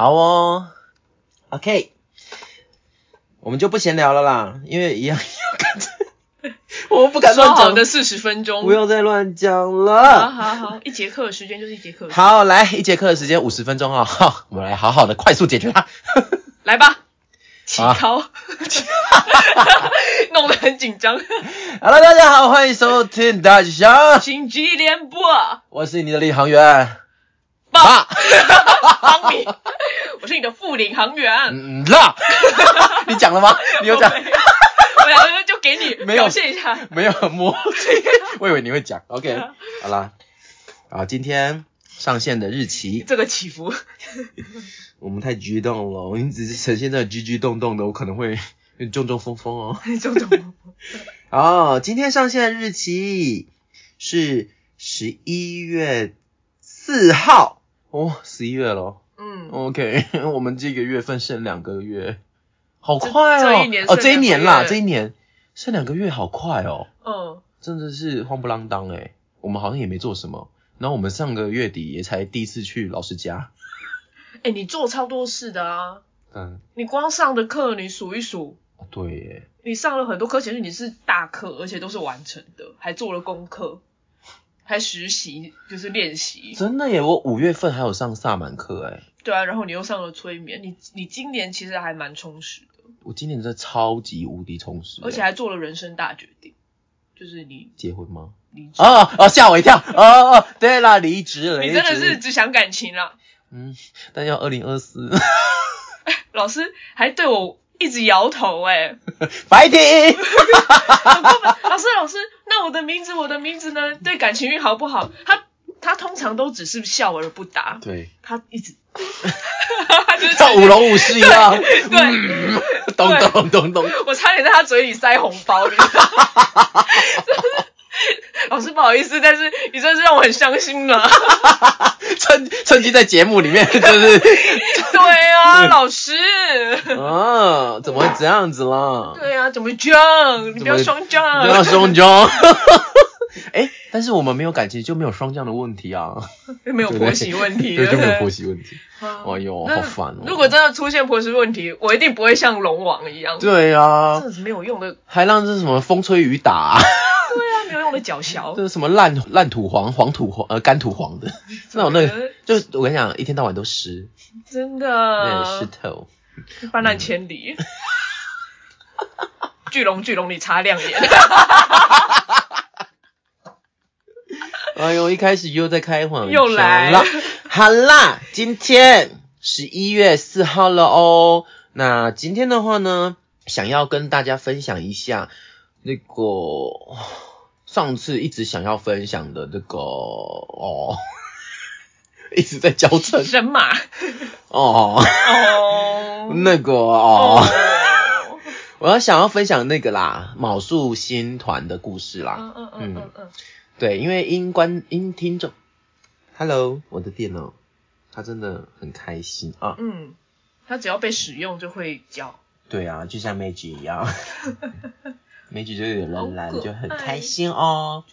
好哦，OK，我们就不闲聊了啦，因为一样要跟着，我不敢说乱讲，的四十分钟，不要再乱讲了。好好好，一节课的时间就是一节课好，来一节课的时间五十分钟啊，好，我们来好好的快速解决它。来吧，起好考，弄得很紧张。Hello，大家好，欢迎收听大家，星际联播，我是你的领航员爸，爸，帮你，我是你的副领航员。嗯啦，你讲了吗？你有讲？我两个就给你 没有表现一下。没有很默契，我以为你会讲。OK，好啦，啊，今天上线的日期，这个起伏，我们太激动了，我们只是呈现在激激动动的，我可能会中中风风哦。种种哦，今天上线的日期是十一月四号哦，十一月了。嗯，OK，我们这个月份剩两个月，好快哦！这一年哦，这一年啦，这一年剩两个月，好快哦，嗯，真的是慌不啷当哎。我们好像也没做什么，然后我们上个月底也才第一次去老师家，哎，你做超多事的啊！嗯，你光上的课，你数一数，哦对耶，你上了很多课，其实你是大课，而且都是完成的，还做了功课，还实习，就是练习。真的耶，我五月份还有上萨满课哎，对啊，然后你又上了催眠，你你今年其实还蛮充实的，我今年真的超级无敌充实，而且还做了人生大决定，就是你结婚吗？离职，哦哦，吓我一跳！哦哦，对啦，离职了，你真的是只想感情啦。嗯，但要二零二四，老师还对我一直摇头哎、白听。老师老师，那我的名字我的名字呢？对感情运好不好？他他通常都只是笑而不答，对，他一直，他就是像舞龙舞狮一样，对，咚咚咚咚。我差点在他嘴里塞红包，你知道吗？老师不好意思，但是你真是让我很伤心了。趁趁机在节目里面 就是，对啊，老师。啊，怎么会这样子啦？对啊，怎么这样？你不要双降。不要双降。哎，但是我们没有感情就没有双降的问题啊，没有婆媳问题，对，就没有婆媳问题。啊哎呦，好烦哦。如果真的出现婆媳问题，我一定不会像龙王一样，对啊真，的是没有用的，还让这什么风吹雨打、啊，没有用的脚小。这是什么烂烂土黄、黄土黄呃干土黄的，那种那个，就我跟你讲，一天到晚都湿，真对，湿的，透。泛滥千里。巨龙，巨龙，你擦亮眼。哎呦，一开始又在开黄腔又来了。好啦，今天十一月四号了哦。那今天的话呢，想要跟大家分享一下那个上次一直想要分享的这个哦，一直在交成神马。哦，哦。那个哦，哦。我要想要分享那个啦，卯宿星团的故事啦。嗯嗯嗯嗯嗯。对，因为因观因听众，Hello，我的电脑，它真的很开心啊。嗯，它只要被使用就会叫。对啊，就像 Magic 一样 ，Magic 就有人来就很爱开心哦。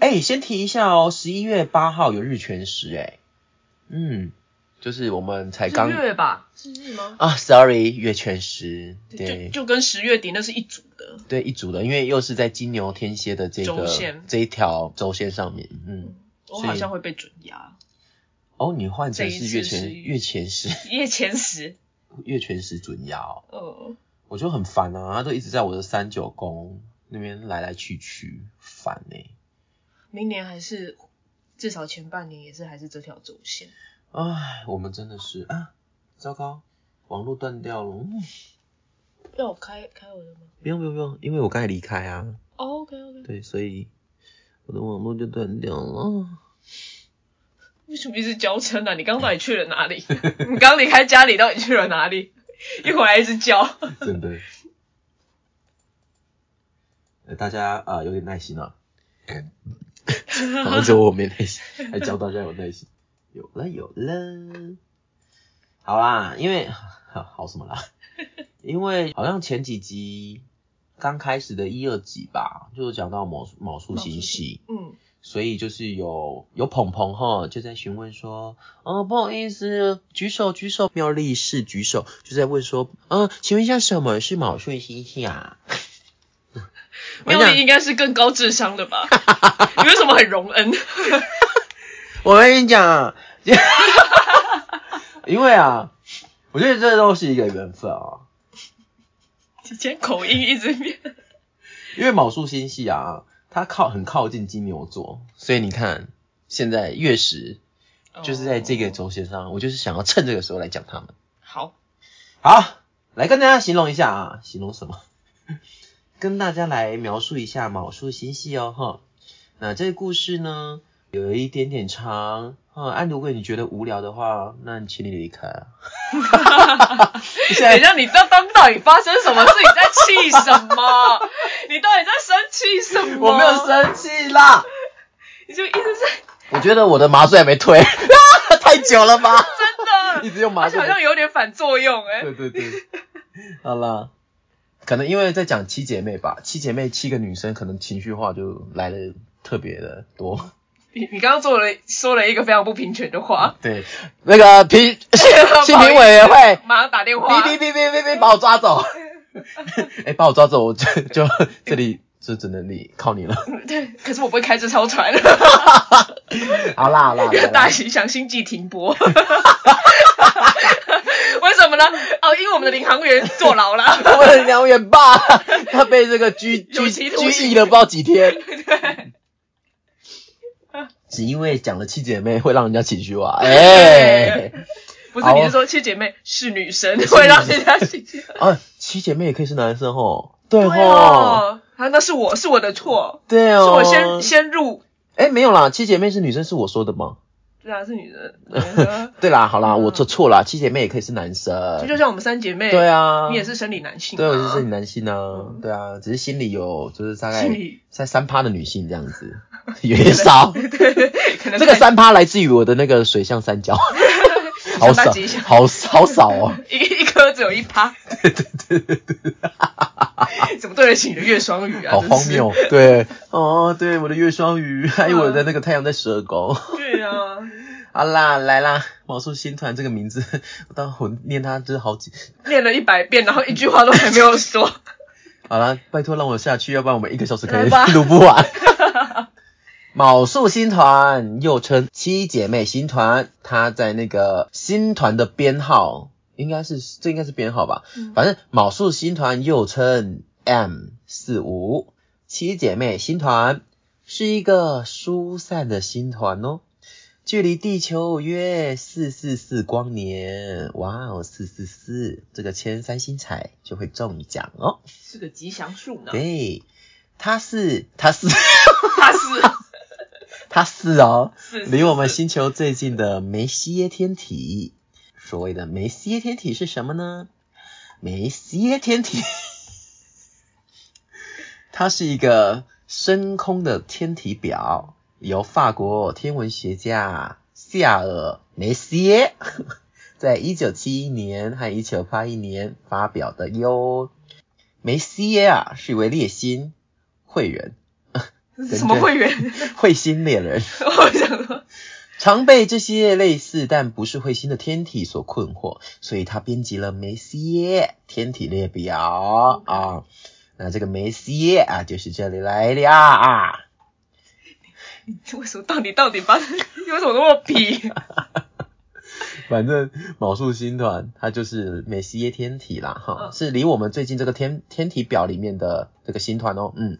哎、先提一下哦，十一月八号有日全食哎，嗯，就是我们才刚是月吧？是日吗？啊，Sorry，月全食，对就就跟十月底那是一组的。对一组的，因为又是在金牛天蝎的这个这一条轴线上面，嗯，我好像会被准压。哦，你换成是月全月全食。月前十。月全食准压哦，嗯。我就很烦啊，他都一直在我的三九宫那边来来去去，烦呢、明年还是至少前半年也是还是这条轴线。唉，我们真的是啊，糟糕，网络断掉了。嗯要我开开我的吗、不用不用不用，因为我刚才离开啊，哦 o k OK。对，所以我的网络就断掉了。为什么一直娇嗔啊？你刚刚到底去了哪里？你刚离开家里到底去了哪里？一回来一直叫。真的。呃大家啊、呃有点耐心啊。好像只有我没耐心，还教大家有耐心。有了有了，好啦，因为好 好什么啦？因为好像前几集刚开始的一二集吧，就讲到某某数星系，嗯，所以就是有有鹏鹏哈，就在询问说，哦，不好意思，举手举手，妙力是举手，就在问说，嗯、请问一下什么是卯数星系啊？妙丽应该是更高智商的吧？你为什么很容恩？我跟你讲啊，因为啊，我觉得这都是一个缘分啊。以前口音一直变。因为卯数星系啊，它靠很靠近金牛座，所以你看现在月食就是在这个轴线上，我就是想要趁这个时候来讲他们。好，好，来跟大家形容一下啊，形容什么？跟大家来描述一下卯数星系哦，哈。那这个故事呢，有一点点长，啊，按如果你觉得无聊的话，那你请你离开 等一下，你这当到底发生什么事？你在气什么？你到底在生气什么？我没有，生气啦，你就一直在我觉得我的麻醉还没退，太久了吧？真的，一直用麻醉好。像有点反作用哎、对对对，好啦，可能因为在讲七姐妹吧，七姐妹七个女生，可能情绪化就来的特别的多。你你刚刚做了说了一个非常不平权的话，对，那个评性评委员会，马上打电话。哔哔哔哔哔哔，把我抓走。哎、把我抓走，我就就这里就只能你靠你了。对，可是我不会开这艘船。好 啦好啦，来大啦喜想星际停播。为什么呢？哦，因为我们的领航员坐牢了。我们的领航员爸，他被这个拘拘拘役了不知道几天，对，只因为讲了七姐妹会让人家情绪化。哎、不是，你是说七姐妹是女生，会让人家心情。啊，七姐妹也可以是男生哦，对哦，啊，那是我是我的错，对哦，是我先先入。哎，没有啦，七姐妹是女生，是我说的吗？对啊，是女生。对啦，好啦，嗯。我错错啦，七姐妹也可以是男生。就，就像我们三姐妹，对啊，你也是生理男性嘛，对，我是生理男性啊，嗯。对啊，只是心里有就是大概在三趴的女性这样子，有点少。对对，可能这个三趴来自于我的那个水象三角，好少好好少哦。一一颗只有一趴，对对对对对，怎么对得起你的月双鱼啊？好荒谬。对，哦，对，我的月双鱼，还有我的那个太阳在蛇宫。对啊，好啦，来啦，毛叔新团这个名字，我当我念它就是好几。念了一百遍，然后一句话都还没有说。好啦，拜托让我下去，要不然我们一个小时可以录不完。卯宿星团又称七姐妹星团，它在那个星团的编号应该是这应该是编号吧，嗯反正卯宿星团又称 M 四五七姐妹星团是一个疏散的星团哦。距离地球约四四四光年，哇哦，四四四，这个签三星彩就会中一奖哦。是个吉祥数呢。对，它是它是 它是哦，是离我们星球最近的梅西耶天体。所谓的梅西耶天体是什么呢？梅西耶天体，它是一个深空的天体表，由法国天文学家夏尔梅西耶 在一九七一年和一九八一年发表的哟。梅西耶啊，是一位猎星会人，什么会员？彗星猎人，我想说，常被这些类似但不是彗星的天体所困惑，所以他编辑了梅西耶天体列表啊。那这个梅西耶啊，就是这里来的啊。你为什么到底到底发生？你为什么那么皮？反正卯宿星团它就是梅西耶天体啦，哈，嗯是离我们最近这个天天体表里面的这个星团哦，嗯，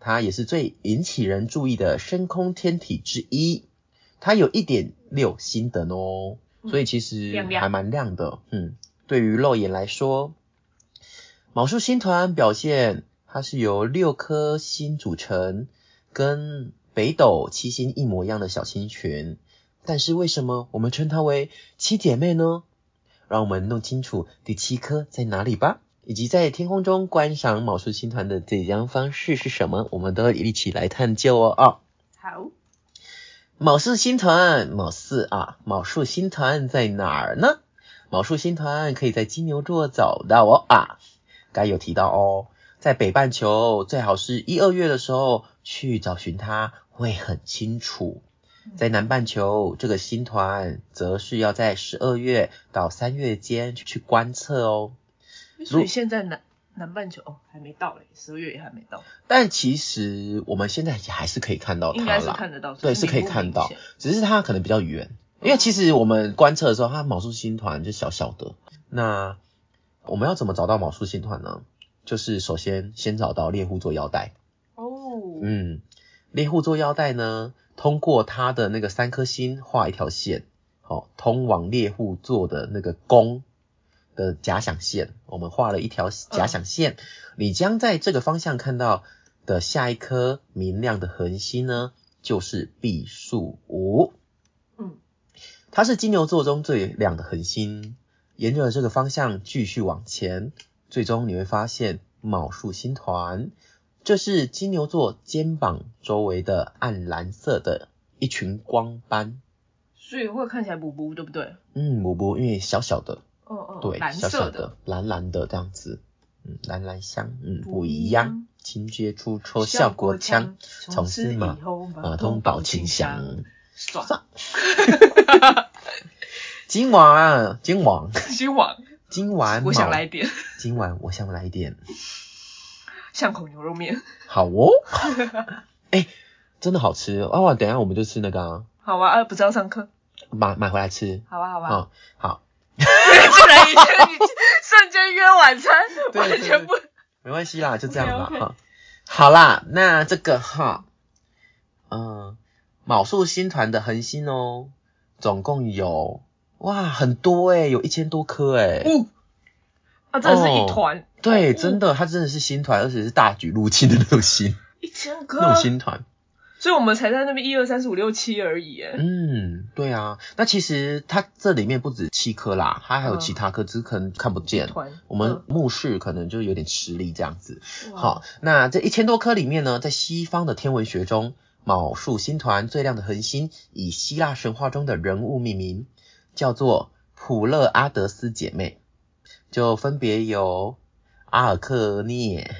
它也是最引起人注意的深空天体之一，它有一点六星等哦，所以其实还蛮亮的，嗯，对于肉眼来说，卯宿星团表现它是由六颗星组成，跟北斗七星一模一样的小星群。但是为什么我们称它为七姐妹呢？让我们弄清楚第七颗在哪里吧，以及在天空中观赏卯宿星团的最佳方式是什么，我们都一起来探究哦啊！好，卯宿星团，卯四啊，卯树星团在哪儿呢？卯树星团可以在金牛座找到哦啊，该有提到哦，在北半球最好是一二月的时候去找寻它，会很清楚。在南半球，这个星团则是要在十二月到三月间去观测哦。所以现在南南半球哦还没到嘞，十二月也还没到，但其实我们现在也还是可以看到它啦，应该是看得到，对，是可以看到，只是它可能比较远。因为其实我们观测的时候，它卯宿星团就小小的。那我们要怎么找到卯宿星团呢？就是首先先找到猎户座腰带。哦，嗯，猎户座腰带呢，通过它的那个三颗星画一条线，好、通往猎户座的那个宫的假想线，我们画了一条假想线，你将在这个方向看到的下一颗明亮的恒星呢，就是毕宿五。嗯，它是金牛座中最亮的恒星。沿着这个方向继续往前，最终你会发现卯宿星团，这是金牛座肩膀周围的暗蓝色的一群光斑。所以会看起来补补，对不对？嗯，补补因为小小的，嗯嗯，对，蓝小小的，蓝蓝的这样子，嗯，蓝蓝香，嗯，不不一一样样。清接出抽效果枪，从此马后马通保清香。爽，今晚，今晚，今晚 今晚，我想来一点今晚我想来一点。巷口牛肉面，好哦，哎、真的好吃哦！等一下我们就吃那个啊，好啊，啊不知道上课，买买回来吃。好啊好啊，嗯，好，竟然已经你瞬间约晚餐，完全不，没关系啦，就这样吧哈。好啦，那这个哈，嗯，卯宿星团的恒星哦，总共有哇很多诶、有一千多颗诶、呜，啊真的是一团，对，哦真的，它真的是星团，而且是大举入侵的那种星，一千颗。那种星团。所以我们才在那边一二三四五六七而已，哎，嗯，对啊，那其实它这里面不止七颗啦，它还有其他颗，只是可能看不见。我们目视可能就有点吃力这样子。好，那这一千多颗里面呢，在西方的天文学中，卯宿星团最亮的恒星以希腊神话中的人物命名，叫做普勒阿德斯姐妹，就分别有阿尔克涅，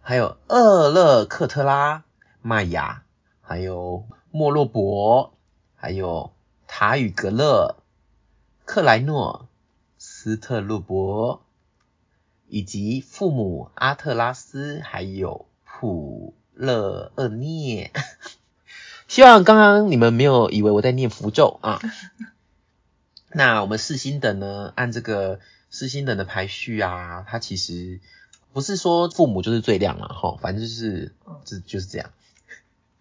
还有厄勒克特拉、麦雅，还有莫洛伯，还有塔与格勒、克莱诺、斯特洛伯，以及父母阿特拉斯，还有普勒厄涅。希望刚刚你们没有以为我在念符咒啊。那我们四星等呢，按这个四星等的排序啊，它其实不是说父母就是最亮了哈，反正就是这就是这样。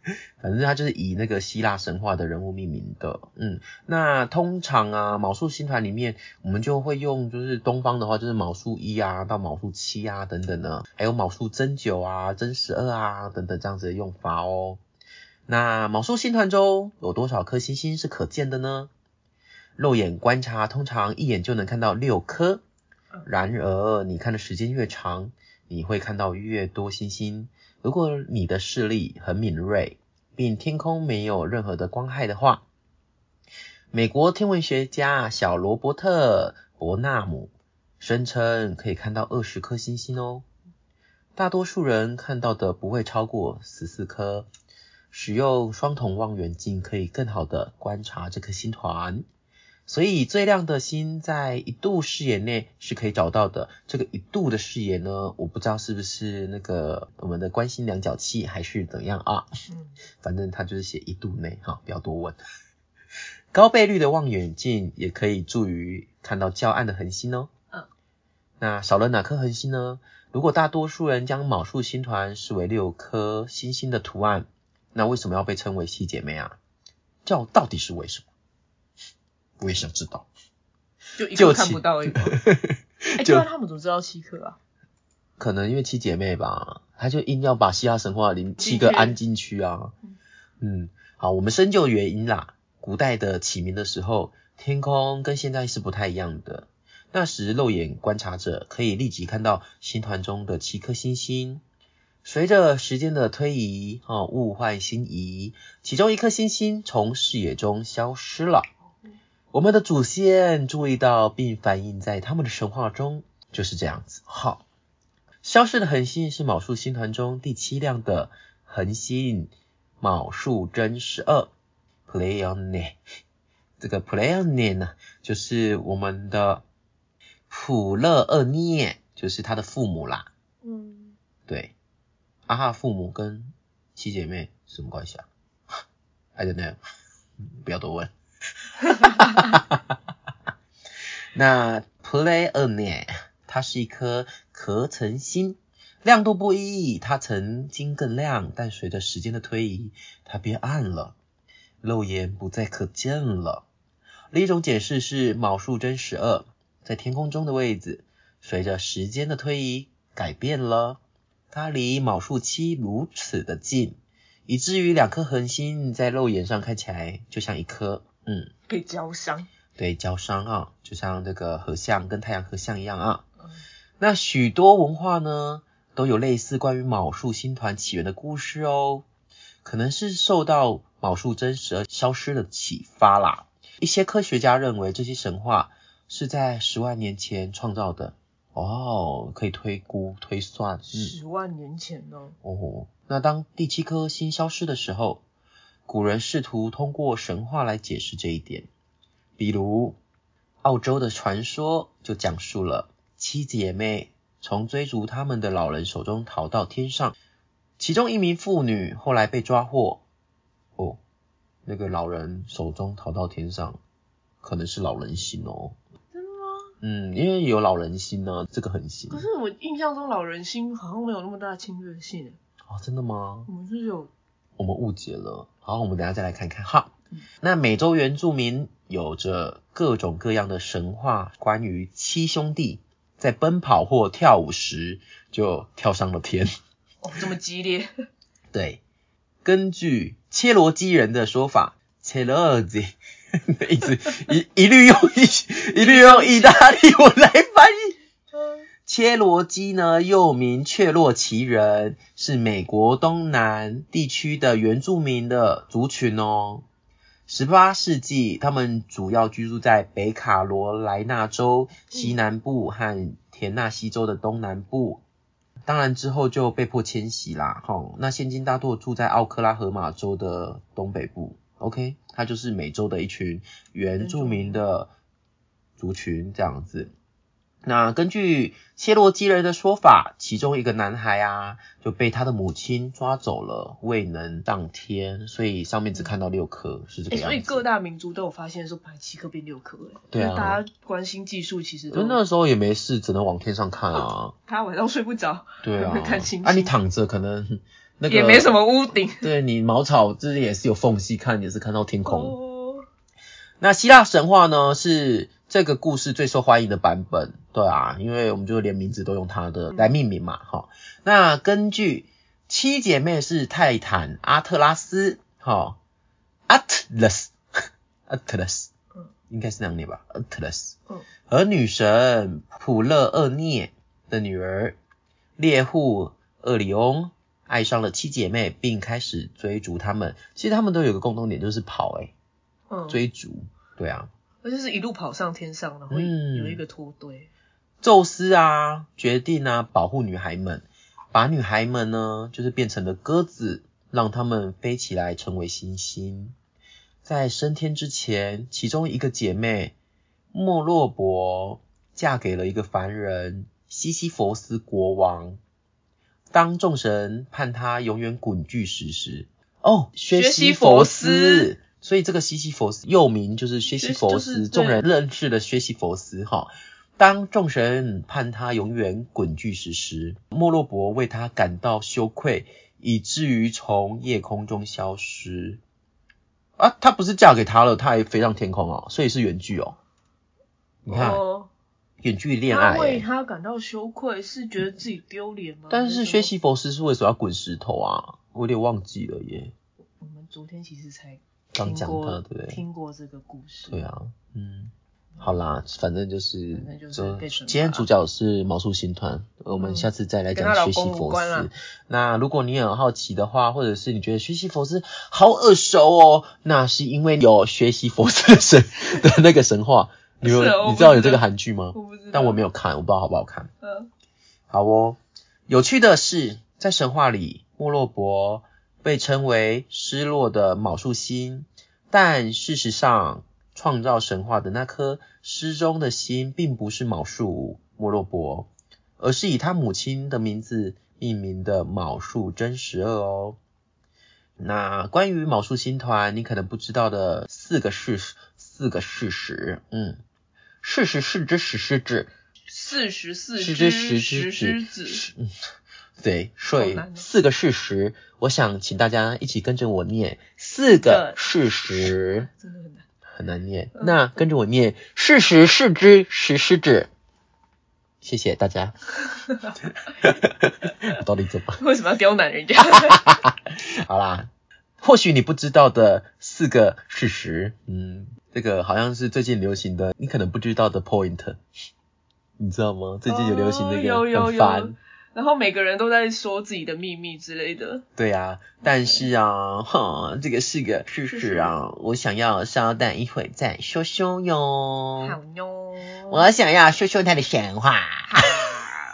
反正它就是以那个希腊神话的人物命名的，嗯，那通常啊，卯宿星团里面，我们就会用就是东方的话，就是卯宿一啊到卯宿七啊等等的，还有卯宿真九啊、真十二啊等等这样子的用法哦。那卯宿星团中有多少颗星星是可见的呢？肉眼观察通常一眼就能看到六颗，然而你看的时间越长，你会看到越多星星。如果你的视力很敏锐，并天空没有任何的光害的话，美国天文学家小罗伯特·伯纳姆声称可以看到二十颗星星哦。大多数人看到的不会超过十四颗。使用双筒望远镜可以更好的观察这颗星团。所以最亮的星在一度视野内是可以找到的。这个一度的视野呢，我不知道是不是那个我们的观星量角器还是怎样啊？嗯，反正它就是写一度内哈，不要多问。高倍率的望远镜也可以助于看到较暗的恒星哦。嗯，那少了哪颗恒星呢？如果大多数人将卯宿星团视为六颗星星的图案，那为什么要被称为七姐妹啊？叫到底是为什么？我也想知道。就一就看不到一个，哎，就 对啊，他们怎么知道七颗啊？可能因为七姐妹吧，他就硬要把希腊神话里七个安进去啊。嗯，好，我们深究原因啦。古代的起名的时候，天空跟现在是不太一样的。那时肉眼观察者可以立即看到星团中的七颗星星。随着时间的推移，哦，物换星移，其中一颗星星从视野中消失了。我们的祖先注意到并反映在他们的神话中，就是这样子。好，消失的恒星是昴宿星团中第七亮的恒星昴宿真十二 Pleione。这个 Pleione 呢，就是我们的普勒厄涅，就是他的父母啦。嗯，对，阿哈父母跟七姐妹什么关系啊？I don't know，不要多问。那 Pleione 它是一颗壳层星，亮度不一，它曾经更亮，但随着时间的推移，它变暗了，肉眼不再可见了。另一种解释是卯数真十二在天空中的位置，随着时间的推移改变了，它离卯数七如此的近，以至于两颗恒星在肉眼上看起来就像一颗，嗯，被焦伤。对，交伤啊，就像这个合相跟太阳合相一样啊。嗯那许多文化呢，都有类似关于昴宿星团起源的故事哦，可能是受到昴宿真实而消失的启发啦。一些科学家认为这些神话是在十万年前创造的哦，可以推估推算，嗯。十万年前呢？哦，那当第七颗星消失的时候，古人试图通过神话来解释这一点。比如，澳洲的传说就讲述了七姐妹从追逐他们的老人手中逃到天上，其中一名妇女后来被抓获。哦，那个老人手中逃到天上，可能是老人心哦。真的吗？嗯，因为有老人心呢，这个很新。可是我印象中老人心好像没有那么大的侵略性，哦，真的吗？我们是有我们误解了。好，我们等下再来看看哈嗯。那美洲原住民有着各种各样的神话，关于七兄弟在奔跑或跳舞时就跳上了天。哦这么激烈，对，根据切罗基人的说法，切罗基 一直一一律用一一律用意大利文来翻译。切罗基呢，又名切洛奇人，是美国东南地区的原住民的族群哦。十八世纪，他们主要居住在北卡罗来纳州西南部和田纳西州的东南部。当然之后就被迫迁徙啦，哈。那现今大多住在奥克拉荷马州的东北部。OK，它就是美洲的一群原住民的族群这样子。那根据切罗基人的说法，其中一个男孩啊就被他的母亲抓走了，未能当天，所以上面只看到六颗，是这个样子、所以。各大民族都有发现说，本来七颗变六颗，哎，对啊大家关心技术，其实可都那时候也没事，只能往天上看啊。他晚上睡不着，对啊，看星星啊，你躺着可能 那个也没什。么屋顶。对你茅草就是也是有缝隙看，也是看到天空。哦，那希腊神话呢是这个故事最受欢迎的版本，对啊，因为我们就连名字都用它的来命名嘛，哈、那根据七姐妹是泰坦阿特拉斯，哈、Atlas，Atlas，嗯。应该是那样念吧，Atlas，嗯。和女神普勒厄涅的女儿猎户厄里翁爱上了七姐妹，并开始追逐她们。其实她们都有个共同点，就是跑、欸，嗯，追逐，对啊。而且是一路跑上天上，然后嗯有一个拖堆。宙斯啊，决定啊保护女孩们，把女孩们呢就是变成了鸽子，让她们飞起来成为星星。在升天之前，其中一个姐妹莫洛伯嫁给了一个凡人西西弗斯国王。当众神判他永远滚巨石时，哦，薛薛西西斯，所以这个西西弗斯又名就是薛西佛斯，薛就是众人认识的薛西佛斯哈。当众神判他永远滚巨石时，莫洛伯为他感到羞愧，以至于从夜空中消失。啊，他不是嫁给他了，他还飞上天空哦，所以是远距哦。你看，哦，远距恋爱、他为欸。他感到羞愧，是觉得自己丢脸吗？但是薛西弗斯是为什么要滚石头啊？我有点忘记了耶。我们昨天其实才刚讲听过到对不对听过这个故事。对啊，嗯，好啦，反正就是，反正就是被惩罚今天主角是毛素新团，我们嗯下次再来讲薛西公无弗斯。那如果你也很好奇的话，或者是你觉得学习佛斯好耳熟哦，那是因为有学习佛斯的神 的那个神话，你有你知道有这个韩剧吗？我不知道，但我没有看，我不知道好不好看。嗯好哦，有趣的是，在神话里，莫洛伯被称为失落的卯宿星，但事实上，创造神话的那颗失踪的心，并不是卯宿莫洛伯，而是以他母亲的名字命名的卯宿真十二哦。那关于卯宿星团，你可能不知道的四个事实四个事实，嗯，事实是之史是指。四十四只之石石之狮子，嗯，对，所以四个事实，我想请大家一起跟着我念四个个事实，真的很难。很难念。嗯那跟着我念事实是之石狮子。谢谢大家。我到底怎么？为什么要刁难人家？好啦，或许你不知道的四个事实，嗯，这个好像是最近流行的，你可能不知道的 point，你知道吗？最近有流行那哦个、很烦。然后每个人都在说自己的秘密之类的。对啊，但是啊，哼，这个是个事实啊，我想要稍等一会再说说哟。好哟。我想要说说他的神话。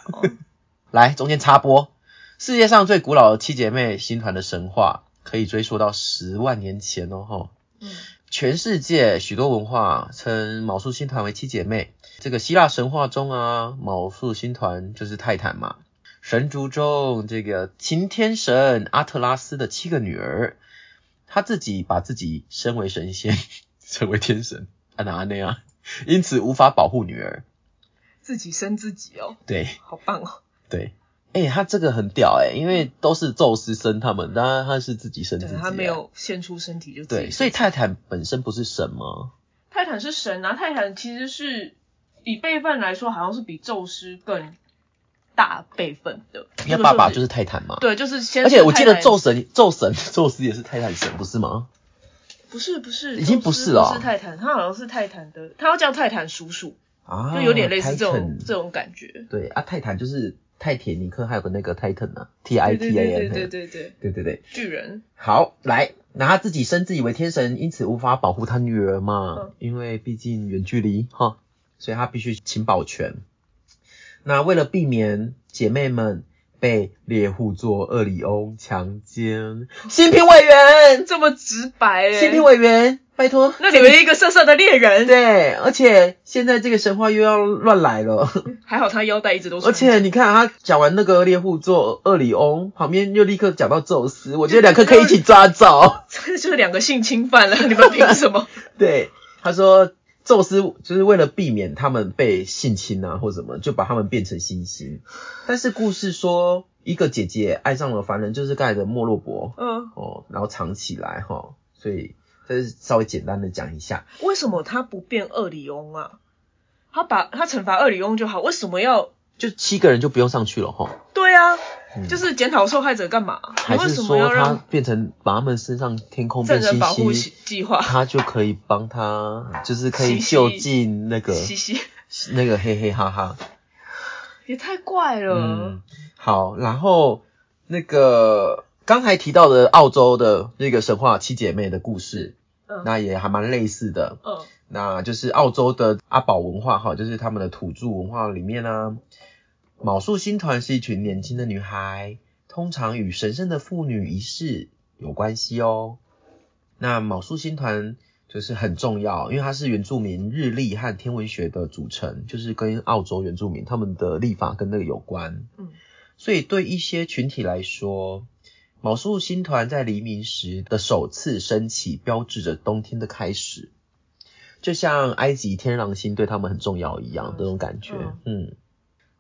好。来，中间插播，世界上最古老的七姐妹星团的神话，可以追溯到十万年前哦，吼。嗯全世界许多文化称卯宿星团为七姐妹。这个希腊神话中啊，卯宿星团就是泰坦嘛。神族中这个擎天神阿特拉斯的七个女儿，他自己把自己升为神仙，成为天神，啊哪那样，因此无法保护女儿。自己生自己哦，对。好棒哦。对，哎、他这个很屌哎、因为都是宙斯生他们，当然他是自己生自己、啊，他没有献出身体就对，所以泰坦本身不是神吗？泰坦是神啊，泰坦其实是以辈分来说，好像是比宙斯更大辈分的。因为爸爸就是是泰坦嘛。对，就是先。而且我记得宙神、宙神、宙斯也是泰坦神，不是吗？不是不是，已经不是了不是泰坦，他好像是泰坦的，他要叫泰坦叔叔，啊，就有点类似这种这种感觉。对啊，泰坦就是泰坦尼克，还有个那个 Titan 啊，T I 对 T 对 A 对 N，对对对，对对对。巨人。好，来，那他自己升自己为天神，因此无法保护他女儿嘛，嗯因为毕竟远距离哈，所以他必须请保全。那为了避免姐妹们被猎户座厄里翁强奸，新评委员，这么直白哎、新评委员，拜托，那你们一个色色的猎人，对，而且现在这个神话又要乱来了。还好他腰带一直都是而且你看，他讲完那个猎户座厄里翁，旁边又立刻讲到宙斯，我觉得 两个可以一起抓走。这就是两个性侵犯了，你们凭什么？对，他说宙斯就是为了避免他们被性侵啊或什么，就把他们变成星星。但是故事说，一个姐姐爱上了凡人，就是盖的莫洛伯嗯，哦，然后藏起来哈、所以这是稍微简单的讲一下。为什么他不变厄里翁啊？他把他惩罚厄里翁就好，为什么要？就七个人就不用上去了哈、对啊，嗯就是检讨受害者干嘛？还是说他要让变成把他们身上天空证变星人保护计？划？他就可以帮他，就是可以就近那个嘻嘻，那个嘿嘿哈哈。也太怪了。嗯，好，然后那个刚才提到的澳洲的那个神话七姐妹的故事，嗯那也还蛮类似的。嗯那就是澳洲的阿宝文化哈，就是他们的土著文化里面呢，卯宿星团是一群年轻的女孩，通常与神圣的妇女仪式有关系哦。那卯宿星团就是很重要，因为它是原住民日历和天文学的组成，就是跟澳洲原住民他们的历法跟那个有关。嗯所以对一些群体来说，卯宿星团在黎明时的首次升起，标志着冬天的开始。就像埃及天狼星对他们很重要一样，嗯这种感觉。嗯，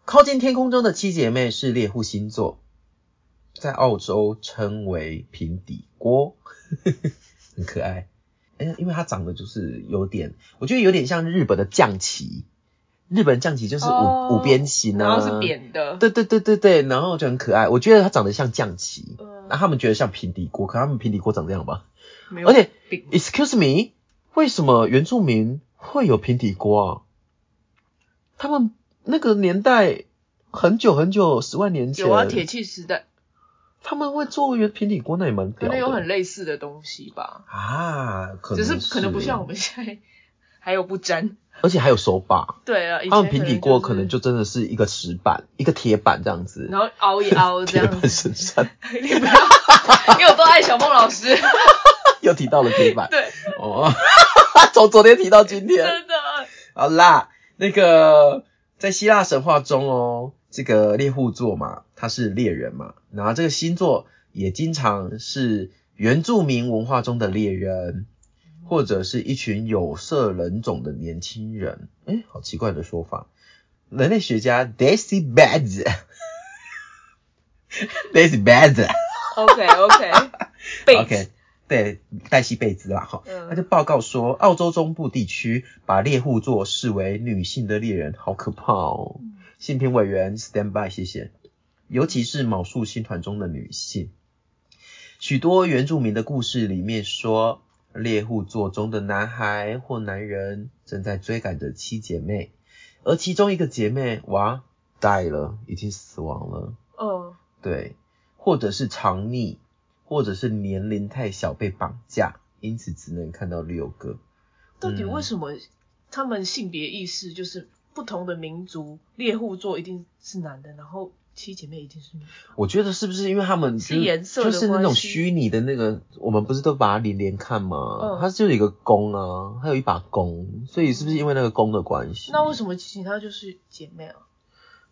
靠近天空中的七姐妹是猎户星座，在澳洲称为平底锅，很可爱。哎、因为它长得就是有点，我觉得有点像日本的将棋。日本将棋就是五、哦五边形啊，然后是扁的。对对对对对，然后就很可爱。我觉得它长得像象棋，嗯那他们觉得像平底锅，可他们平底锅长这样吧？没有而且，excuse me，为什么原住民会有平底锅啊？他们那个年代很久很久，十万年前，有啊，铁器时代，他们会做原平底锅，那也蛮。可能有很类似的东西吧，啊，可能只是可能不像我们现在还有不粘。而且还有手把，对啊，以前他们平底锅可可能就真的是一个石板，一个铁板这样子，然后熬一熬这贴样在子。身上。你不要，因为我都爱小梦老师。又提到了铁板，对，哦，从昨天提到今天。真的。好啦，那个在希腊神话中哦，这个猎户座嘛，他是猎人嘛，然后这个星座也经常是原住民文化中的猎人，或者是一群有色人种的年轻人。哎，好奇怪的说法。人类学家 Daisy Bad Daisy Bad OK OK。贝 OK，对，黛西贝兹啦哈，嗯。他就报告说，澳洲中部地区把猎户座视为女性的猎人，好可怕哦。嗯。信评委员 stand by，谢谢。尤其是卯宿星团中的女性，许多原住民的故事里面说，猎户座中的男孩或男人正在追赶着七姐妹，而其中一个姐妹哇 die 了，已经死亡了。嗯，对，或者是藏匿，或者是年龄太小被绑架，因此只能看到六个。到底为？什么他们性别意识就是不同的民族，猎户座一定是男的，然后七姐妹一定是女的？我觉得是不是因为他们是颜色的就是那种虚拟的那个，我们不是都把它连连看吗？嗯它就有一个弓啊，它有一把弓，所以是不是因为那个弓的关系？那为什么其他就是姐妹啊？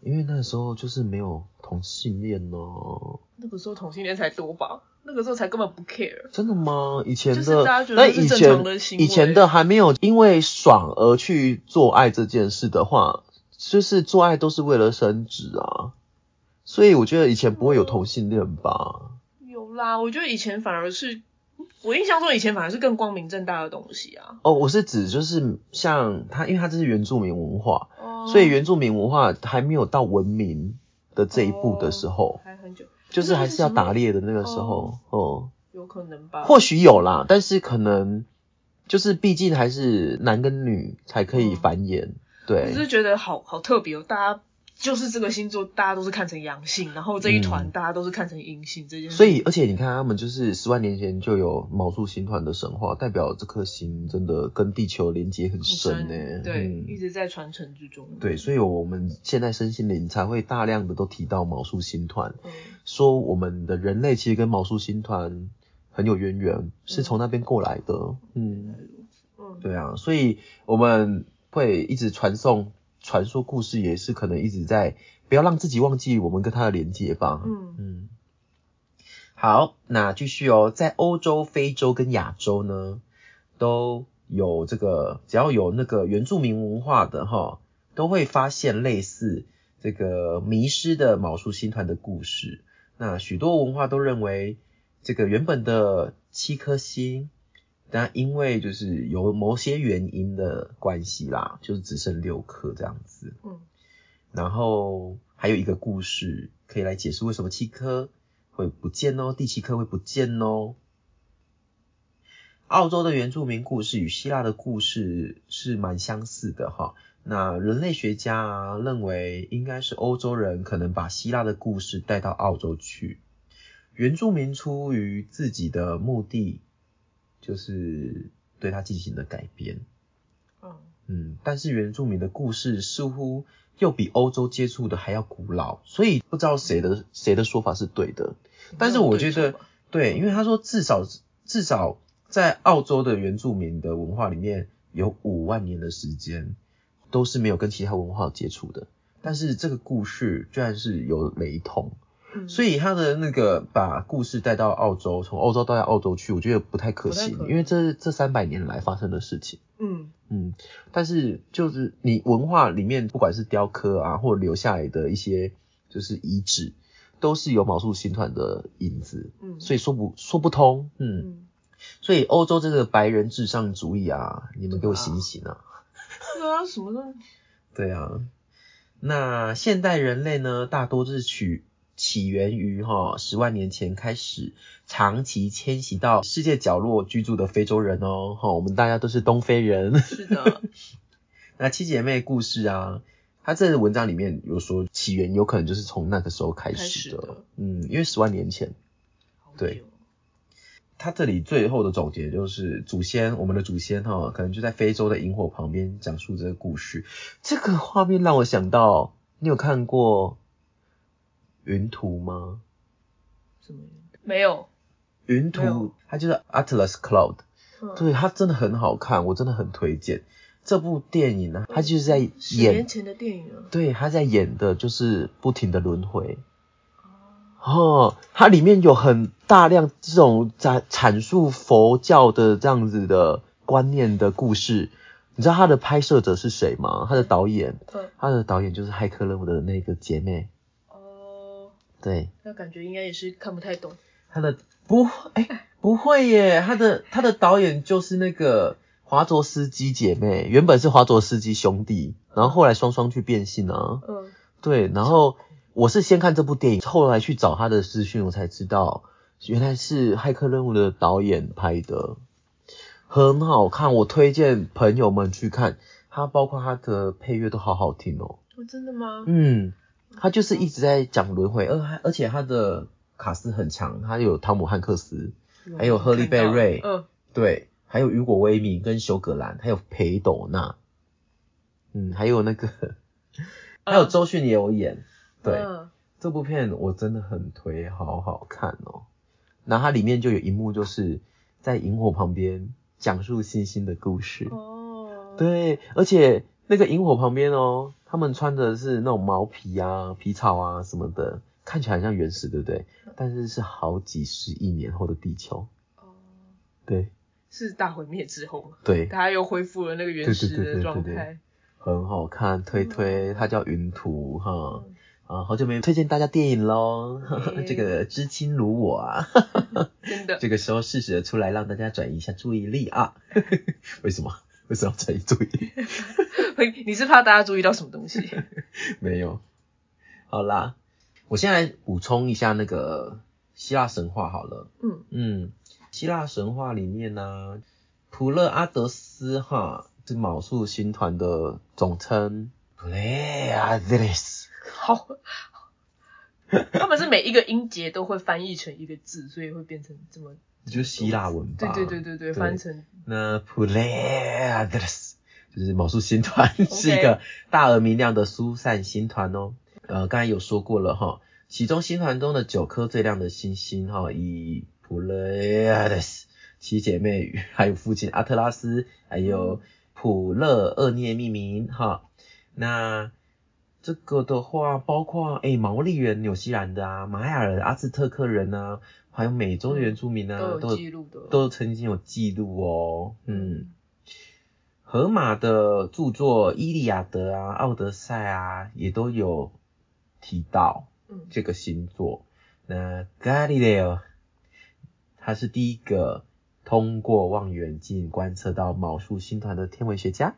因为那时候就是没有同性恋哦、那个时候同性恋才多吧？那个时候才根本不 care。真的吗？以前的，就是大家觉得是正那以前常的行为以前的还没有因为爽而去做爱这件事的话，就是做爱都是为了生殖啊，所以我觉得以前不会有同性恋吧？有啦，我觉得以前反而是，我印象中以前反而是更光明正大的东西啊。哦，我是指就是像他，因为他这是原住民文化，哦所以原住民文化还没有到文明的这一步的时候，就是还是要打猎的那个时候，哦、有可能吧？或许有啦，但是可能就是毕竟还是男跟女才可以繁衍，对。我是觉得好好特别哦，大家就是这个星座，大家都是看成阳性，然后这一团嗯大家都是看成阴性这件事。所以，而且你看，他们就是十万年前就有卯宿星团的神话，代表这颗星真的跟地球连接很很深呢、对，嗯一直在传承之中。对，所以我们现在身心灵才会大量的都提到卯宿星团，嗯，说我们的人类其实跟卯宿星团很有渊源，是从那边过来的。嗯，嗯，对啊，所以我们会一直传送传说故事，也是可能一直在不要让自己忘记我们跟它的连接吧。嗯嗯，好，那继续哦，在欧洲、非洲跟亚洲呢，都有这个，只要有那个原住民文化的哈，都会发现类似这个迷失的卯宿星团的故事。那许多文化都认为，这个原本的七颗星，但因为就是有某些原因的关系啦，就是只剩六颗这样子。嗯，然后还有一个故事可以来解释为什么七颗会不见哦，第七颗会不见哦。澳洲的原住民故事与希腊的故事是蛮相似的哈。那人类学家啊认为，应该是欧洲人可能把希腊的故事带到澳洲去。原住民出于自己的目的，就是对它进行了改编。嗯，嗯，但是原住民的故事似乎又比欧洲接触的还要古老，所以不知道谁的谁的说法是对的。但是我觉得对，因为他说至少至少在澳洲的原住民的文化里面有五万年的时间都是没有跟其他文化接触的，但是这个故事居然是有雷同，嗯。所以他的那个把故事带到澳洲，从欧洲带到澳洲去，我觉得不太可行，可因为这这三百年来发生的事情。嗯。嗯，但是就是你文化里面，不管是雕刻啊，或留下来的一些就是遗址，都是有毛素星团的影子，嗯，所以说不说不通。嗯，嗯，所以欧洲这个白人至上主义啊，你们给我醒醒啊！对啊，什么都对啊，那现代人类呢，大多是取起源于哈十万年前开始长期迁徙到世界角落居住的非洲人哦，哈，我们大家都是东非人。是的，那七姐妹故事啊，它这个文章里面有说起源有可能就是从那个时候开开始的，始的嗯，因为十万年前。好对久他这里最后的总结就是祖先，我们的祖先哈，可能就在非洲的萤火旁边讲述这个故事。这个画面让我想到，你有看过云图吗？什么？没有。云图它就是 Atlas Cloud，嗯，对，它真的很好看，我真的很推荐这部电影呢。它就是在十年演，前的电影啊。对，它在演的就是不停的轮回。哦，它里面有很大量这种在阐述佛教的这样子的观念的故事。你知道它的拍摄者是谁吗？它的导演，嗯。他的导演就是《骇客任务》的那个姐妹。哦，对，那感觉应该也是看不太懂。他的不，哎、不会耶，他的他的导演就是那个华卓斯基姐妹，原本是华卓斯基兄弟，然后后来双双去变性啊。嗯。对，然后我是先看这部电影，后来去找他的资讯，我才知道原来是《骇客任务》的导演拍的，很好看，我推荐朋友们去看。它包括它的配乐都好好听哦。哦，真的吗？嗯，他就是一直在讲轮回，而而且他的卡斯很强，他有汤姆汉克斯，还有赫利贝瑞嗯。对，还有雨果威明跟休格兰，还有裴斗娜，嗯，还有那个，还有周迅也有演。对，嗯这部片我真的很推，好好看哦。然后它里面就有一幕，就是在萤火旁边讲述星星的故事。哦。。对，而且那个萤火旁边哦，他们穿的是那种毛皮啊、皮草啊什么的，看起来很像原始，对不对？但是是好几十亿年后的地球。哦。对是大毁灭之后，对，大家又恢复了那个原始的状态。很好看，推推，它叫云图哈。嗯啊，好久没有推荐大家电影喽，耶 这个知青如我啊，真的。这个时候适时的出来让大家转移一下注意力啊。为什么？为什么要转移注意？你是怕大家注意到什么东西？没有。好啦，我先来补充一下那个希腊神话好了。嗯嗯，希腊神话里面呢、普勒阿德斯哈，这卯宿星团的总称 Pleiades。好。他们是每一个音节都会翻译成一个字，所以会变成这么。就希腊文吧？对对对对对，翻成。那 Pleiades 就是卯宿星团是一个大而明亮的疏散星团哦。呃，刚才有说过了哈，其中星团中的九颗最亮的星星哈，以 Pleiades 七姐妹还有父亲阿特拉斯还有普勒厄涅命名哈。那这个的话，包括诶毛利人、纽西兰的啊、玛雅人、阿兹特克人啊，还有美洲的原住民啊，都都有记录的。都曾经有记录哦。嗯，荷马的著作《伊利亚德》啊、《奥德赛》啊，也都有提到嗯这个星座。那 Galileo 他是第一个通过望远镜观测到卯宿星团的天文学家，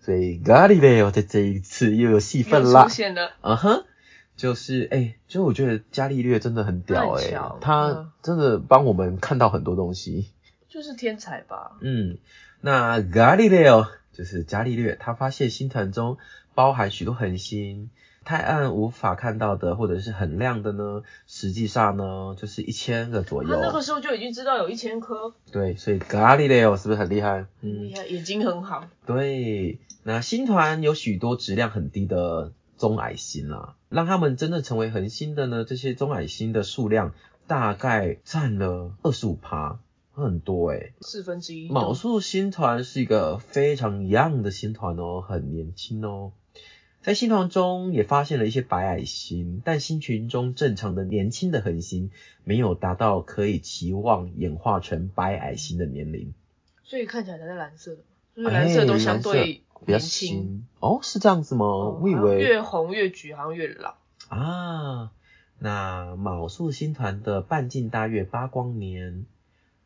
所以 Galileo 在这一次又有戏份啦出。现了。嗯哼，就是哎、就我觉得伽利略真的很屌哎、他真的帮我们看到很多东西。就是天才吧？嗯，那 Galileo 就是伽利略，他发现星团中包含许多恒星，太暗无法看到的，或者是很亮的呢，实际上呢就是一千个左他那个。时候就已经知道有一千颗，对，所以 Galileo 是不是很厉害？嗯厉，害，眼睛很好。对，那星团有许多质量很低的中矮星啊，让他们真正成为恒星的呢，这些中矮星的数量大概占了二十五趴，很多诶、四分之一。卯宿星团是一个非常 young 的星团哦，很年轻哦。在星团中也发现了一些白矮星，但星群中正常的年轻的恒星没有达到可以期望演化成白矮星的年龄。所以看起来才是蓝色的，就是蓝色都相对哎比较轻。新哦，是这样子吗？哦我以为越红越橘，好像越老。啊，那卯宿星团的半径大约八光年。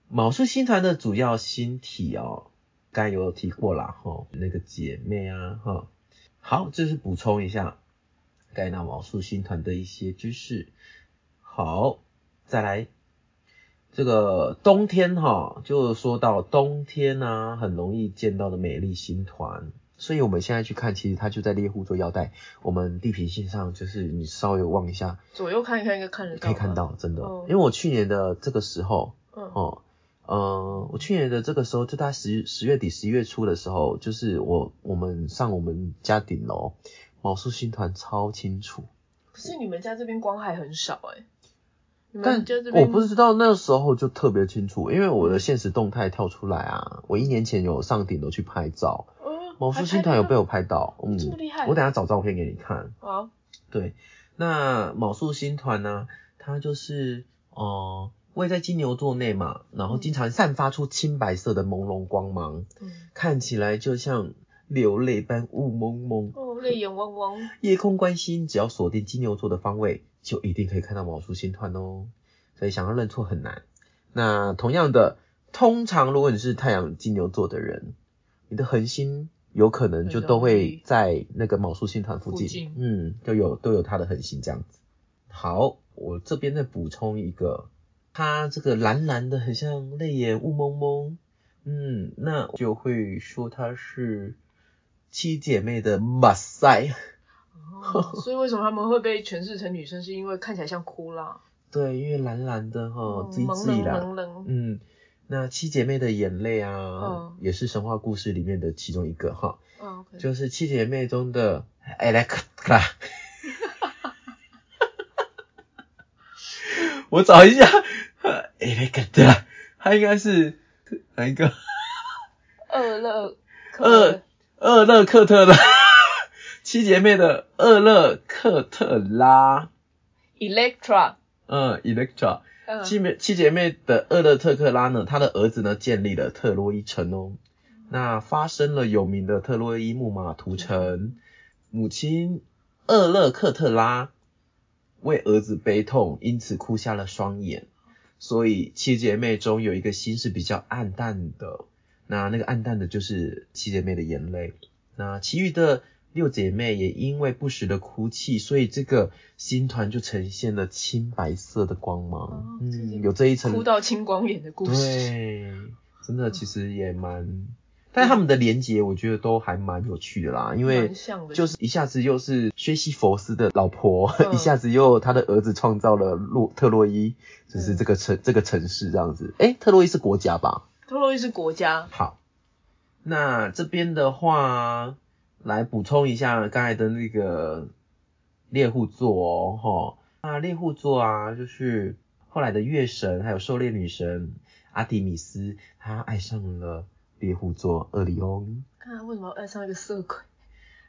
卯宿星团的主要星体哦，刚才有提过啦，哈，那个姐妹啊，哈。好，这是补充一下盖纳卯宿星团的一些知识。好，再来，这个冬天哈，就说到冬天啊，很容易见到的美丽星团。所以我们现在去看，其实它就在猎户座腰带。我们地平线上，就是你稍微望一下，左右看一看，应该看得到。可以看。到，真的。哦因为我去年的这个时候，嗯。哦，呃，我去年的这个时候，就在十十月底、十一月初的时候，就是我我们上我们家顶楼，毛素星团超清楚。可是你们家这边光还很少哎、你但们家这边我不知道那时候就特别清楚，因为我的现实动态跳出来啊，我一年前有上顶楼去拍照，哦，毛素星团有被我拍到，嗯，这么厉害我等下找照片给你看。好，对，那卯宿星团呢，它就是呃位在金牛座内嘛，然后经常散发出青白色的朦胧光芒，嗯，看起来就像流泪般雾蒙蒙。哦，泪眼汪汪，夜空观星，只要锁定金牛座的方位，就一定可以看到卯宿星团哦。所以想要认错很难。那同样的，通常如果你是太阳金牛座的人，你的恒星有可能就都会在那个卯宿星团附近，附近嗯，都有都有它的恒星这样子。好，我这边再补充一个，它这个蓝蓝的，很像泪眼雾蒙蒙，嗯，那就会说它是七姐妹的马赛。哦所以为什么他们会被诠释成女生，是因为看起来像哭啦，对，因为蓝蓝的哈，自己嗯朦胧自己啦。朦胧，嗯，那七姐妹的眼泪啊，嗯。也是神话故事里面的其中一个哈，就是七姐妹中的 Electra。我找一下 Electra，她应该是哪一个？二乐二厄勒克特拉，七姐妹的厄勒克特拉，Electra，嗯，Electra。嗯。七妹七姐妹的厄勒特克拉呢，她的儿子呢建立了特洛伊城哦，那发生了有名的特洛伊木马屠城，母亲厄勒克特拉为儿子悲痛，因此哭瞎了双眼，所以七姐妹中有一个心是比较暗淡的，那那个暗淡的就是七姐妹的眼泪，那其余的。六姐妹也因为不时的哭泣，所以这个星团就呈现了青白色的光芒。哦嗯，有这一层哭到青光眼的故事，对，真的其实也蛮，但他们的连结我觉得都还蛮有趣的啦，因为就是一下子又是薛西佛斯的老婆，嗯一下子又他的儿子创造了洛特洛伊，就是嗯这个城、这个城市这样子。诶，特洛伊是国家吧？特洛伊是国家，好，那这边的话，来补充一下刚才的那个猎户座哦，哈，那猎户座啊，就是后来的月神还有狩猎女神阿提米斯，她爱上了猎户座厄里翁。看他为什么要爱上一个色鬼，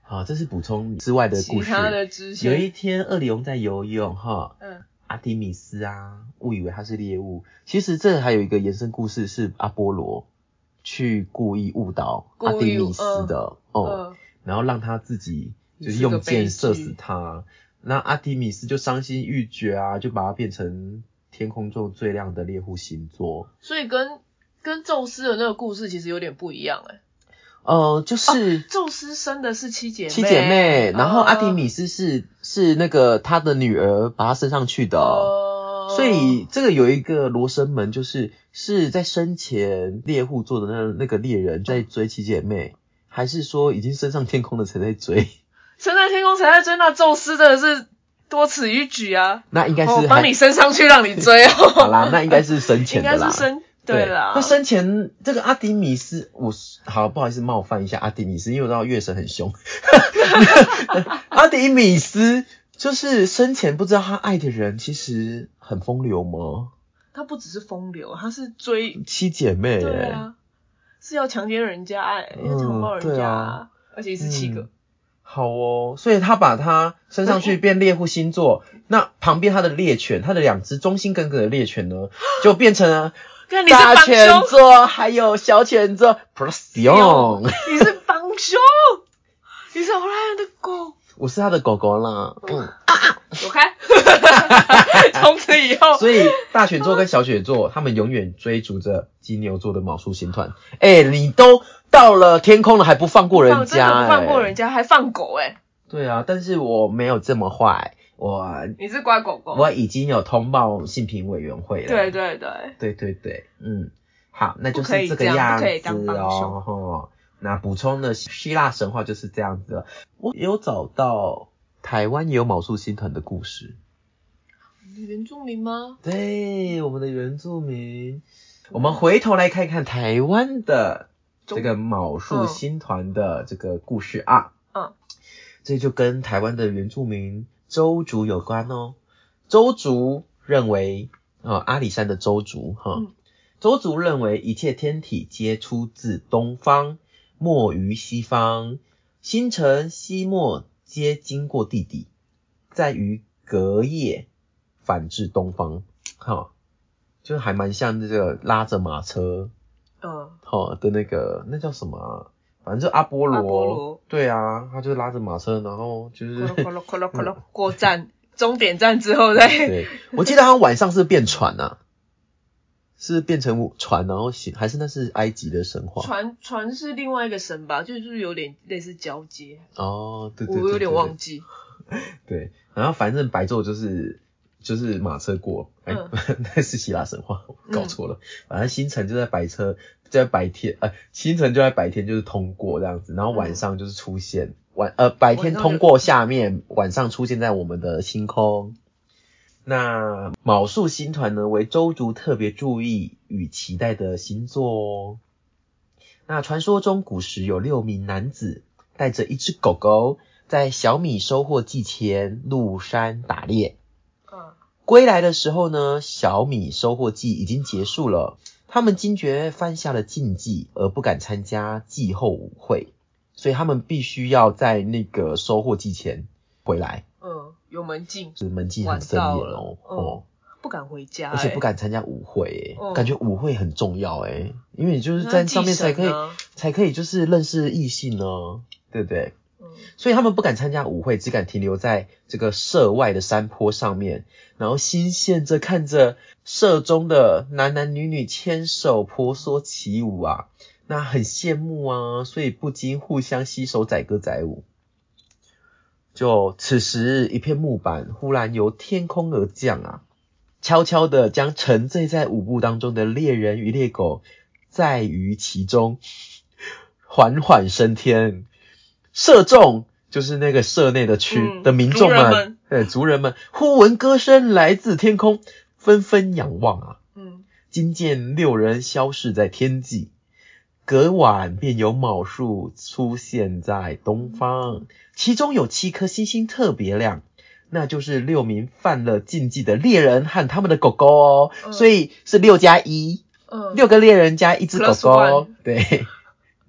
好，这是补充之外的故事。其他的支线，有一天，厄里翁在游泳，哈，嗯，阿提米斯啊，误以为他是猎物。其实这还有一个延伸故事，是阿波罗去故意误导阿提米斯的，哦、嗯，然后让他自己就是用箭射死他。那阿提米斯就伤心欲绝啊，就把他变成天空中最亮的猎户星座。所以跟跟宙斯的那个故事其实有点不一样哎、呃，就是宙斯生的是七姐妹，七姐妹，然后阿提哦米斯是是那个他的女儿把他升上去的。哦，所以这个有一个罗生门，就是是在生前猎户座的那那个猎人在追七姐妹，还是说已经升上天空的才在追？升上天空才在追，那宙斯真的是多此一举啊！那应该是帮你升上去让你追哦。好啦，那应该是生前啦。该是升对啦。那生前这个阿迪米斯，我好不好意思冒犯一下阿迪米斯，因为我知道月神很凶。阿迪米斯就是生前不知道他爱的人其实很风流吗？他不只是风流，他是追，七姐妹、欸，对啊，是要强奸人家哎、要强暴人家、啊而且是七个。嗯好哦，所以他把他升上去变猎户星座，那旁边他的猎犬，他的两只忠心耿耿的猎犬呢，就变成了你是大犬座，还有小犬座 Procyon。你是帮凶，你是欧莱恩的狗，我是他的狗狗啦，嗯，走开。从此以后，所以大犬座跟小犬座，他们永远追逐着金牛座的卯宿星团。哎、你都到了天空了，还不放过人家、放过人家。家，还放狗哎、对啊，但是我没有这么坏，我你是乖狗狗。我已经有通报性平委员会了。对对对，对对对，嗯，好，那就是这个这样样子哦。吼那补充的希腊神话就是这样子了。我有找到台湾也有卯宿星团的故事。原住民吗？对，我们的原住民，我们回头来看看台湾的这个卯树嗯星团的这个故事啊。嗯，这就跟台湾的原住民周族有关哦。周族认为，呃，阿里山的周族哈，嗯周族认为一切天体皆出自东方，没于西方，星辰西没皆经过地底，在于隔夜返至东方，哈，就还蛮像这个拉着马车，嗯，哈的那个那叫什么啊？反正就阿波罗，阿波罗。对啊，他就拉着马车，然后就是过站，终点站之后再对，我记得他晚上是变船啊，是变成船，然后行，还是那是埃及的神话？船船是另外一个神吧，就是有点类似交接，哦，对对对我有点忘记。对，然后反正白昼就是就是马车过，哎、嗯 那是希腊神话，我搞错了。反正星辰就在白车，就在白天，呃，星辰就在白天就是通过这样子，然后晚上就是出现、晚呃白天通过下面，晚上出现在我们的星空。那卯宿星团呢，为周族特别注意与期待的星座哦。那传说中古时有六名男子带着一只狗狗，在小米收获季前入山打猎。嗯归来的时候呢，小米收获季已经结束了，他们惊觉犯下了禁忌，而不敢参加季后舞会，所以他们必须要在那个收获季前回来，嗯，有门禁，就是门禁很森严哦。嗯哦不敢回家、而且不欸。敢参加舞会、欸，嗯感觉舞会很重要哎、欸，因为你就是在上面才可以、呢才可以就是认识异性呢，对不对？嗯所以他们不敢参加舞会，只敢停留在这个社外的山坡上面，然后心羡着看着社中的男男女女牵手婆娑起舞啊，那很羡慕啊，所以不禁互相携手载歌载舞。就此时，一片木板忽然由天空而降啊，悄悄的将沉醉在舞步当中的猎人与猎狗载于其中，缓缓升天。射中就是那个社内的区、嗯的民众们对族人们，忽闻歌声来自天空，纷纷仰望啊，嗯今见六人消逝在天际。隔晚便有卯数出现在东方，其中有七颗星星特别亮，那就是六名犯了禁忌的猎人和他们的狗狗哦，嗯。所以是六加一，嗯，六个猎人加一只狗狗对，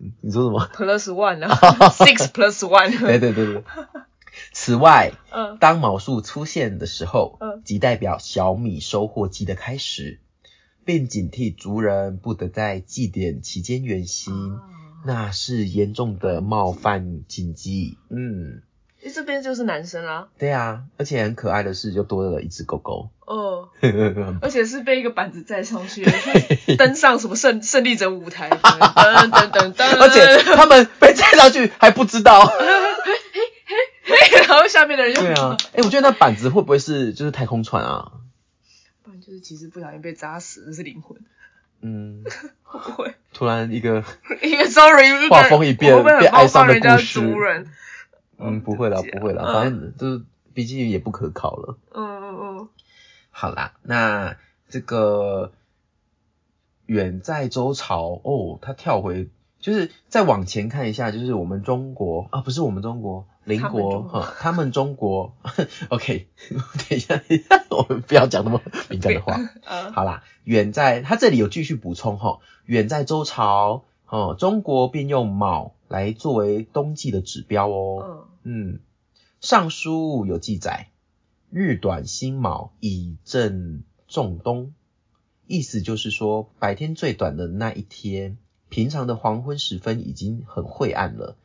嗯 你说什么？plus one 啊，six plus one。对对对对。此外，嗯。当卯数出现的时候，嗯。即代表小米收获季的开始，并警惕族人不得在祭典期间远行，啊那是严重的冒犯禁忌。嗯，诶这边就是男生啦，对啊，而且很可爱的是，就多了一只狗狗。哦，而且是被一个板子载上去，登上什么胜胜利者舞台，噔噔噔噔，而且他们被载上去还不知道。然后下面的人又对啊，哎、我觉得那板子会不会是就是太空船啊？不然就是其实不小心被扎死的是灵魂，嗯，会不会？突然一个，一个 sorry，画风一变我会不会很冒变哀伤的故事人？嗯，不会啦，不会啦，嗯反正就是毕竟也不可考了。嗯嗯嗯，好啦，那这个远在周朝哦，他跳回就是再往前看一下，就是我们中国啊，不是我们中国，邻国哈，他们中国。OK，等一下，等一下，我们不要讲那么敏感的话。啊，好啦，远在他这里有继续补充哈，远在周朝哦，中国便用卯来作为冬季的指标哦。嗯嗯，尚书有记载，日短辛卯，以正仲冬。意思就是说，白天最短的那一天，平常的黄昏时分已经很晦暗了，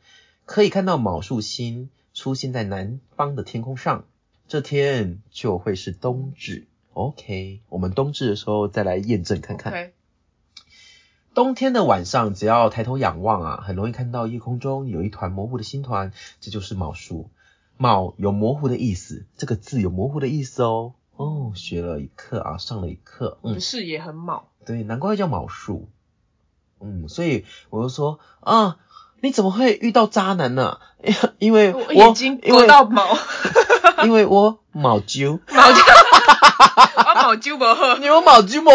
可以看到卯树星出现在南方的天空上，这天就会是冬至。OK，我们冬至的时候再来验证看看。冬天的晚上，只要抬头仰望啊，很容易看到夜空中有一团模糊的星团，这就是卯数。卯有模糊的意思，这个字有模糊的意思哦。哦，学了一课啊，上了一课。视野很卯，对，难怪会叫卯数。嗯，所以我就说啊，你怎么会遇到渣男呢、因为我我眼睛因为勾到毛，因为我毛揪。毛揪 我毛酒无喝，你有毛揪毛？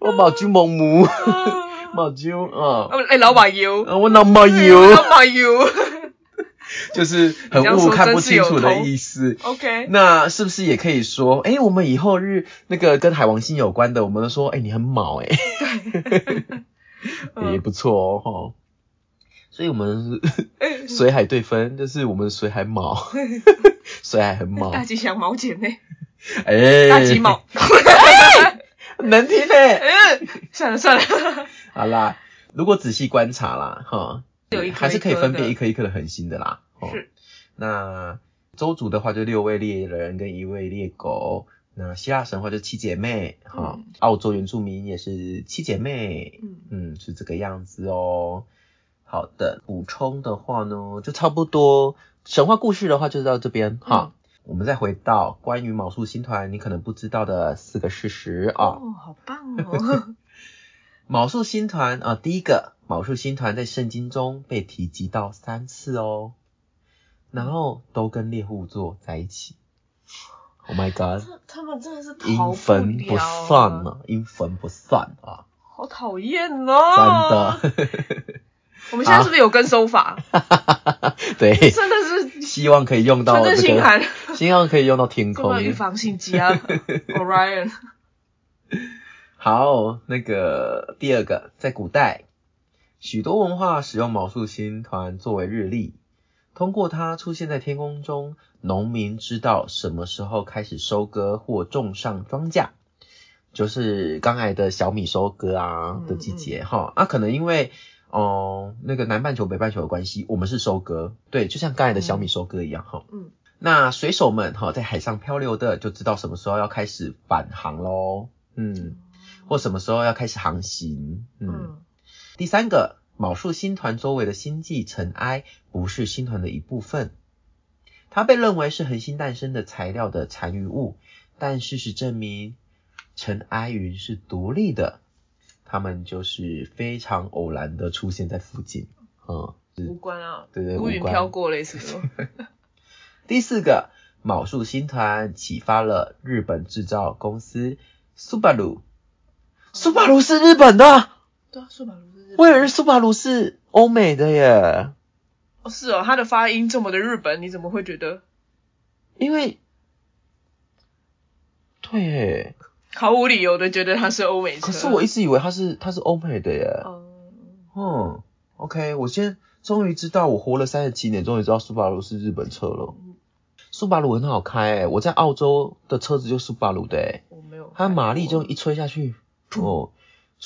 我毛揪毛母，毛揪啊，哎，老板油，啊我老毛油，老板油就是很雾看不清楚的意思。，OK，那是不是也可以说，哎、我们以后日那个跟海王星有关的，我们都说，哎、你很卯、哎，嗯 也不错哦，哈。所以我们哎是水海对分，就是我们水海卯，水海很卯，大吉祥卯姐呢，哎、大吉毛，能听呢、嗯，算了算了，好啦，如果仔细观察啦，哈，有一颗还是可以分辨一颗一颗的恒星的啦。齁是，那周族的话就六位猎人跟一位猎狗。那希腊神话就七姐妹，哈、嗯澳洲原住民也是七姐妹，嗯嗯，是这个样子哦。好的，补充的话呢，就差不多神话故事的话就到这边哈。我们再回到关于卯宿星团你可能不知道的四个事实啊。哦，好棒哦，卯宿星团啊、呃第一个卯宿星团在圣经中被提及到三次哦，然后都跟猎户座在一起。Oh my god，他他们真的是逃阴不分不了算啊，啊，阴分不算啊，好讨厌真哦，的。我们现在是不是有跟收法？对，真的是希望可以用到真的这个，心寒，希望可以用到天根空。本预防性机啊，Orion，好，那个第二个，在古代，许多文化使用卯宿星团作为日历，通过它出现在天空中，农民知道什么时候开始收割或种上庄稼，就是刚才的小米收割啊嗯的季节哈。啊，可能因为哦、那个南半球北半球的关系，我们是收割，对，就像刚才的小米收割一样哈。嗯那水手们哈在海上漂流的，就知道什么时候要开始返航喽。嗯。或什么时候要开始航行。嗯，嗯第三个，卯宿星团周围的星际尘埃不是星团的一部分，它被认为是恒星诞生的材料的残余物，但事实证明，尘埃云是独立的，它们就是非常偶然的出现在附近。嗯，无关啊，对对乌云飘过类似的，第四个，卯宿星团启发了日本制造公司 Subaru。Subaru 是日本的，对啊，数码炉是我以为 Subaru 是欧美的耶，哦是哦，它的发音这么的日本，你怎么会觉得？因为，对耶，毫无理由的觉得它是欧美车？可是我一直以为它是它是欧美的耶。嗯，嗯，OK，我现在终于知道，我活了三十七年，终于知道 Subaru 是日本车了。Subaru 很好开诶，我在澳洲的车子就 Subaru 的诶，我没有，它马力就一吹下去，哦，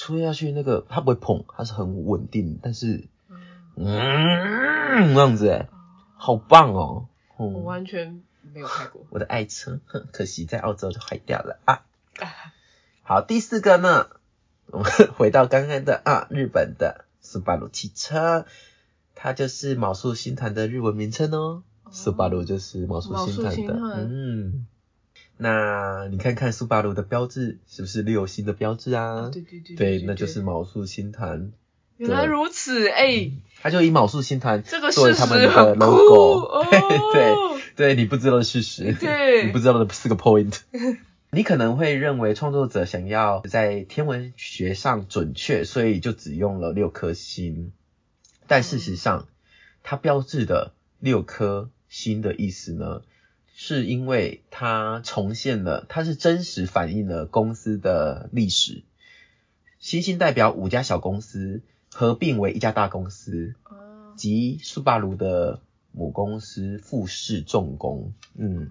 吹下去那个它不会碰，它是很稳定，但是嗯，嗯那样子诶，好棒哦。我嗯，完全没有开过。我的爱车，哼，可惜在澳洲就坏掉了啊。啊好，第四个呢，我 们回到刚刚的啊，日本的斯巴鲁汽车，它就是卯宿星团的日文名称哦。斯巴鲁就是卯宿星团的，嗯。那你看看苏巴鲁的标志是不是六星的标志啊？啊对对对对，那就是卯宿星团，原来如此，哎，他就以卯宿星团这个作为他们的 logo，哦。对对，你不知道的事实，对你不知道的四个 point。你可能会认为创作者想要在天文学上准确，所以就只用了六颗星。但事实上，它标志的六颗星的意思呢，是因为它重现了，它是真实反映了公司的历史。星星代表五家小公司合并为一家大公司，啊及苏巴鲁的母公司富士重工。嗯，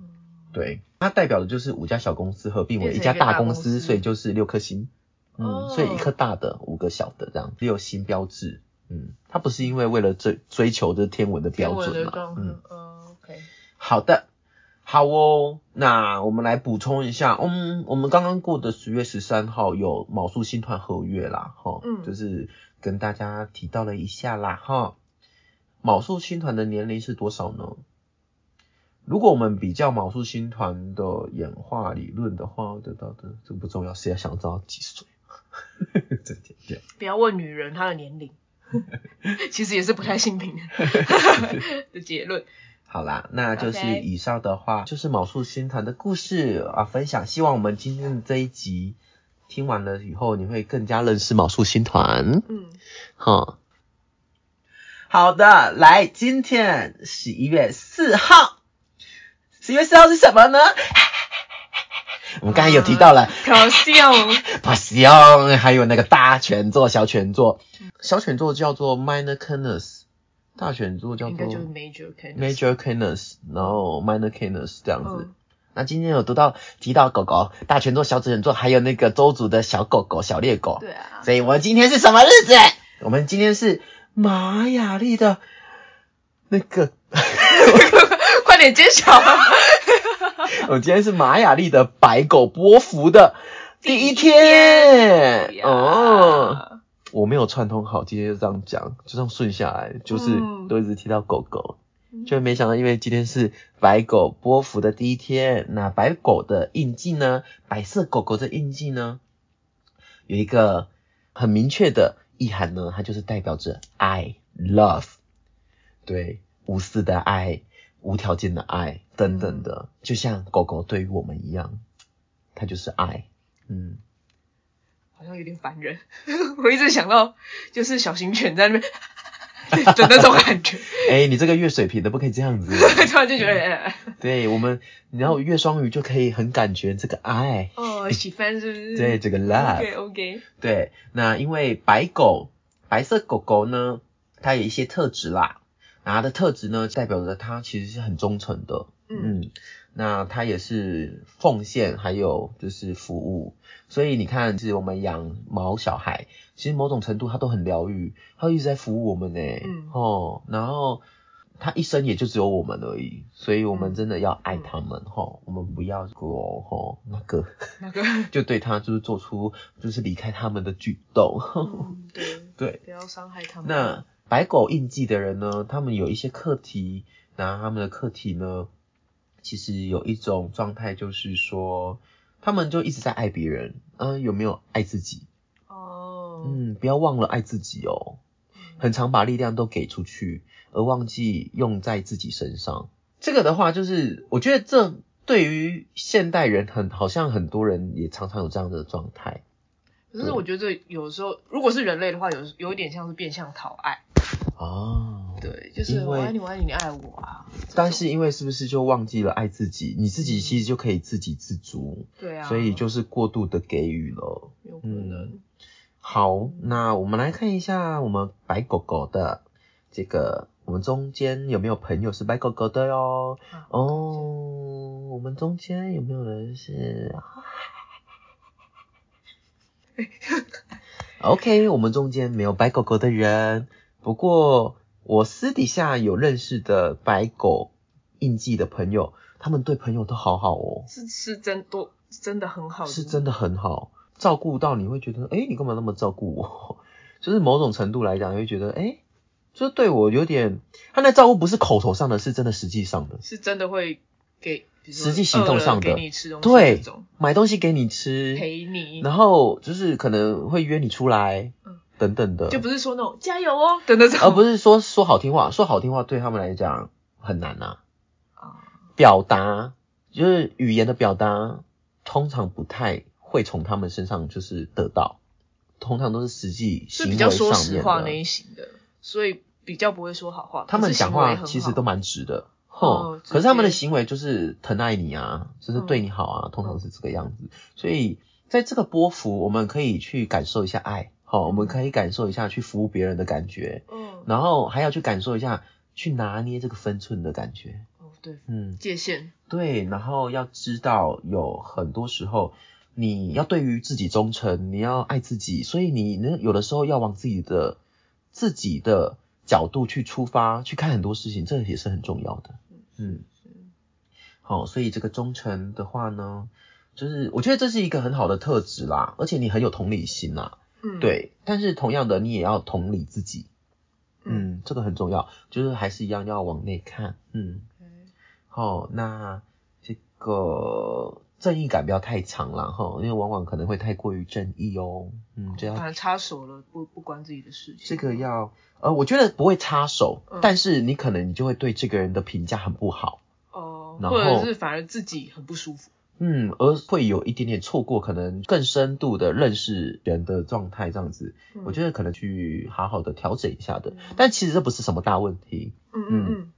对，它代表的就是五家小公司合并为一家大公司，所以就是六颗星。嗯，哦所以一颗大的，五个小的，这样六星标志。嗯，它不是因为为了追追求这天文的标准嘛？嗯，OK，好的，好哦。那我们来补充一下，嗯，我们刚刚过的十月十三号有卯宿星团合月啦，哈，嗯就是跟大家提到了一下啦，哈。卯宿星团的年龄是多少呢？如果我们比较卯宿星团的演化理论的话，得到的这个不重要，谁要想知道几岁？这点点不要问女人她的年龄，其实也是不太信平的 的结论。好啦，那就是以上的话就是卯树星团的故事啊分享。希望我们今天的这一集听完了以后，你会更加认识卯树星团。嗯，好，好的，来，今天十一月四号，十一月四号是什么呢？我们刚才有提到了。可笑，巴西翁，还有那个大犬座、小犬座，小犬座叫做 Minor Canis，大犬座叫做应该就是 major c a Major Canis，然后 Minor Canis 这样子。嗯那今天有读到提到狗狗，大犬座、小犬座，还有那个周族的小狗狗、小猎狗。对啊，所以我们今天是什么日子？我们今天是玛雅历的那个，快点揭晓。我今天是玛雅历的白狗波伏的第一天哦，我没有串通好，今天就这样讲，就这样顺下来，就是嗯。都一直提到狗狗。就没想到，因为今天是白狗波幅的第一天，那白狗的印记呢，白色狗狗的印记呢，有一个很明确的意涵呢，它就是代表着爱 love，对，无私的爱，无条件的爱等等的，就像狗狗对于我们一样，它就是爱，嗯，好像有点烦人。我一直想到就是小型犬在那边 的那种感觉，哎、你这个月水平的不可以这样子，突然就觉得，哎对我们，然后月双鱼就可以很感觉这个爱，哦，喜欢是不是？对这个 love。，OK OK，对，那因为白狗，白色狗狗呢，它有一些特质啦，那它的特质呢，代表着它其实是很忠诚的，嗯。嗯，那它也是奉献，还有就是服务，所以你看，是我们养毛小孩，其实某种程度它都很疗愈，它一直在服务我们呢，嗯哦，然后。它一生也就只有我们而已，所以我们嗯真的要爱它们吼、我们不要过吼那个 那个，就对他就是做出就是离开他们的举动。嗯，对，对，不要伤害他们。那白狗印记的人呢，他们有一些课题，那他们的课题呢，其实有一种状态就是说，他们就一直在爱别人，嗯、有没有爱自己？哦，嗯，不要忘了爱自己哦，很常把力量都给出去，而忘记用在自己身上。这个的话，就是我觉得这对于现代人很好像很多人也常常有这样的状态。可是我觉得有时候，如果是人类的话，有有一点像是变相讨爱。哦，对，就是我爱你，我爱你，你爱我啊。但是因为是不是就忘记了爱自己？你自己其实就可以自给自足，对啊，所以就是过度的给予了。有可能。好，那我们来看一下我们白狗狗的这个，我们中间有没有朋友是白狗狗的哟？啊哦，我们中间有没有人是？OK，我们中间没有白狗狗的人，不过我私底下有认识的白狗印记的朋友，他们对朋友都好好哦，是是真多，真的很好，是真的很好，照顾到你会觉得，哎、你干嘛那么照顾我？就是某种程度来讲，你会觉得，哎、就是对我有点，他那照顾不是口头上的，是真的实际上的，是真的会给，实际行动上的给你吃东西对，买东西给你吃，陪你，然后就是可能会约你出来，嗯等等的，就不是说那种加油哦。的那种，而不是说说好听话，说好听话对他们来讲很难呐、啊，表达就是语言的表达，通常不太会从他们身上就是得到，通常都是实际是比较行为说实上面的。话那一型的，所以比较不会说好话。他们讲话其实都蛮直的，哦哼、可是他们的行为就是疼爱你啊，就是对你好啊，通常是这个样子。所以在这个波幅，我们可以去感受一下爱，好、我们可以感受一下去服务别人的感觉，嗯，然后还要去感受一下去拿捏这个分寸的感觉。哦对，嗯，界限，对，然后要知道有很多时候你要对于自己忠诚，你要爱自己，所以你呢有的时候要往自己的自己的角度去出发，去看很多事情，这也是很重要的。嗯，好，所以这个忠诚的话呢，就是我觉得这是一个很好的特质啦，而且你很有同理心啦，嗯，对，但是同样的你也要同理自己，嗯，嗯，这个很重要，就是还是一样要往内看，嗯。嗯，好，那这个正义感不要太强了哈，因为往往可能会太过于正义哦。嗯，这样反正插手了，不不关自己的事情。这个要呃，我觉得不会插手，嗯但是你可能你就会对这个人的评价很不好。哦，然后或者是反而自己很不舒服。嗯，而会有一点点错过可能更深度的认识人的状态，这样子，嗯我觉得可能去好好的调整一下的嗯。但其实这不是什么大问题，嗯嗯嗯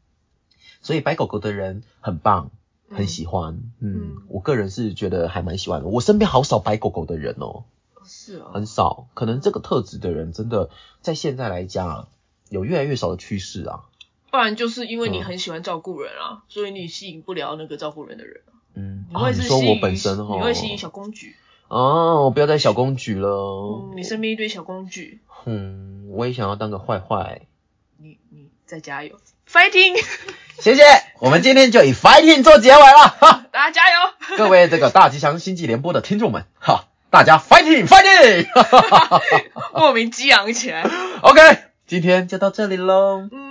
所以白狗狗的人很棒，嗯很喜欢。嗯，嗯我个人是觉得还蛮喜欢的。我身边好少白狗狗的人哦，是哦，很少。可能这个特质的人真的在现在来讲有越来越少的趋势啊。不然就是因为你嗯很喜欢照顾人啊，所以你吸引不了那个照顾人的人啊。嗯，你会啊、你说我本身哦，你会吸引小公举。哦，我不要再小公举了。嗯，你身边一堆小公举，嗯，我也想要当个坏坏。你你再加油，fighting，谢谢，我们今天就以 fighting 做结尾了，哈，大家加油！各位这个大吉祥星际联播的听众们，哈，大家 fighting fighting，哈哈哈哈 莫名激昂起来。OK，今天就到这里喽。嗯，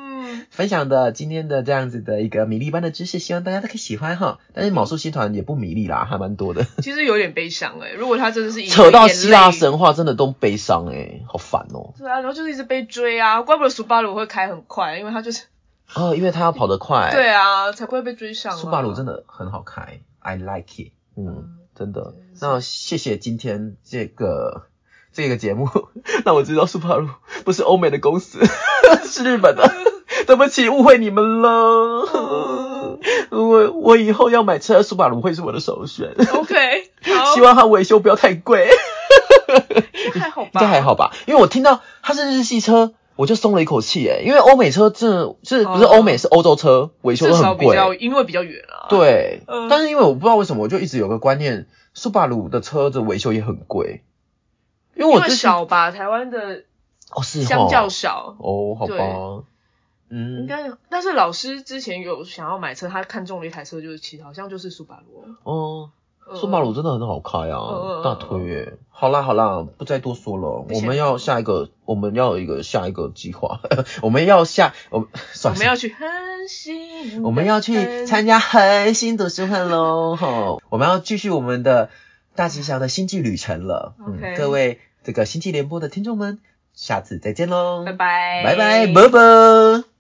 分享的今天的这样子的一个米粒般的知识，希望大家都可以喜欢哈。但是卯宿星团也不米粒啦，还蛮多的。其实有点悲伤哎、如果他真的是赢 扯到希腊，神话，真的都悲伤哎、好烦哦、是啊，然后就是一直被追啊，怪不得苏巴鲁会开很快，因为他就是哦，因为他要跑得快。对啊，才不会被追上、啊。苏巴鲁真的很好开，I like it。嗯嗯，真的。那谢谢今天这个这个节目，让我知道苏巴鲁不是欧美的公司，是日本的。对不起，误会你们了。我我以后要买车，苏巴鲁会是我的首选。OK，希望它维修不要太贵，应该还好吧？应该还好吧？因为我听到它是日系车，我就松了一口气诶。因为欧美车真的是不是哦欧美是欧洲车，维修至都很贵。少比较，因为比较远啊。，对，嗯但是因为我不知道为什么，我就一直有个观念，苏巴鲁的车子维修也很贵。因为我之前少吧，台湾的哦是相较哦少。哦，好吧，嗯，应该，但是老师之前有想要买车，他看中了一台车，就是其实好像就是苏巴罗。哦，嗯苏巴鲁真的很好开啊，大推耶。好啦好啦，不再多说了，我们要下一个，我们要有一个下一个计划，我们要下，我们我们要去恒星，我们要去参加恒星读书会喽！吼，我们要继续我们的大吉祥的星际旅程了。各位这个星际联播的听众们，下次再见喽！拜拜，拜拜，啵啵。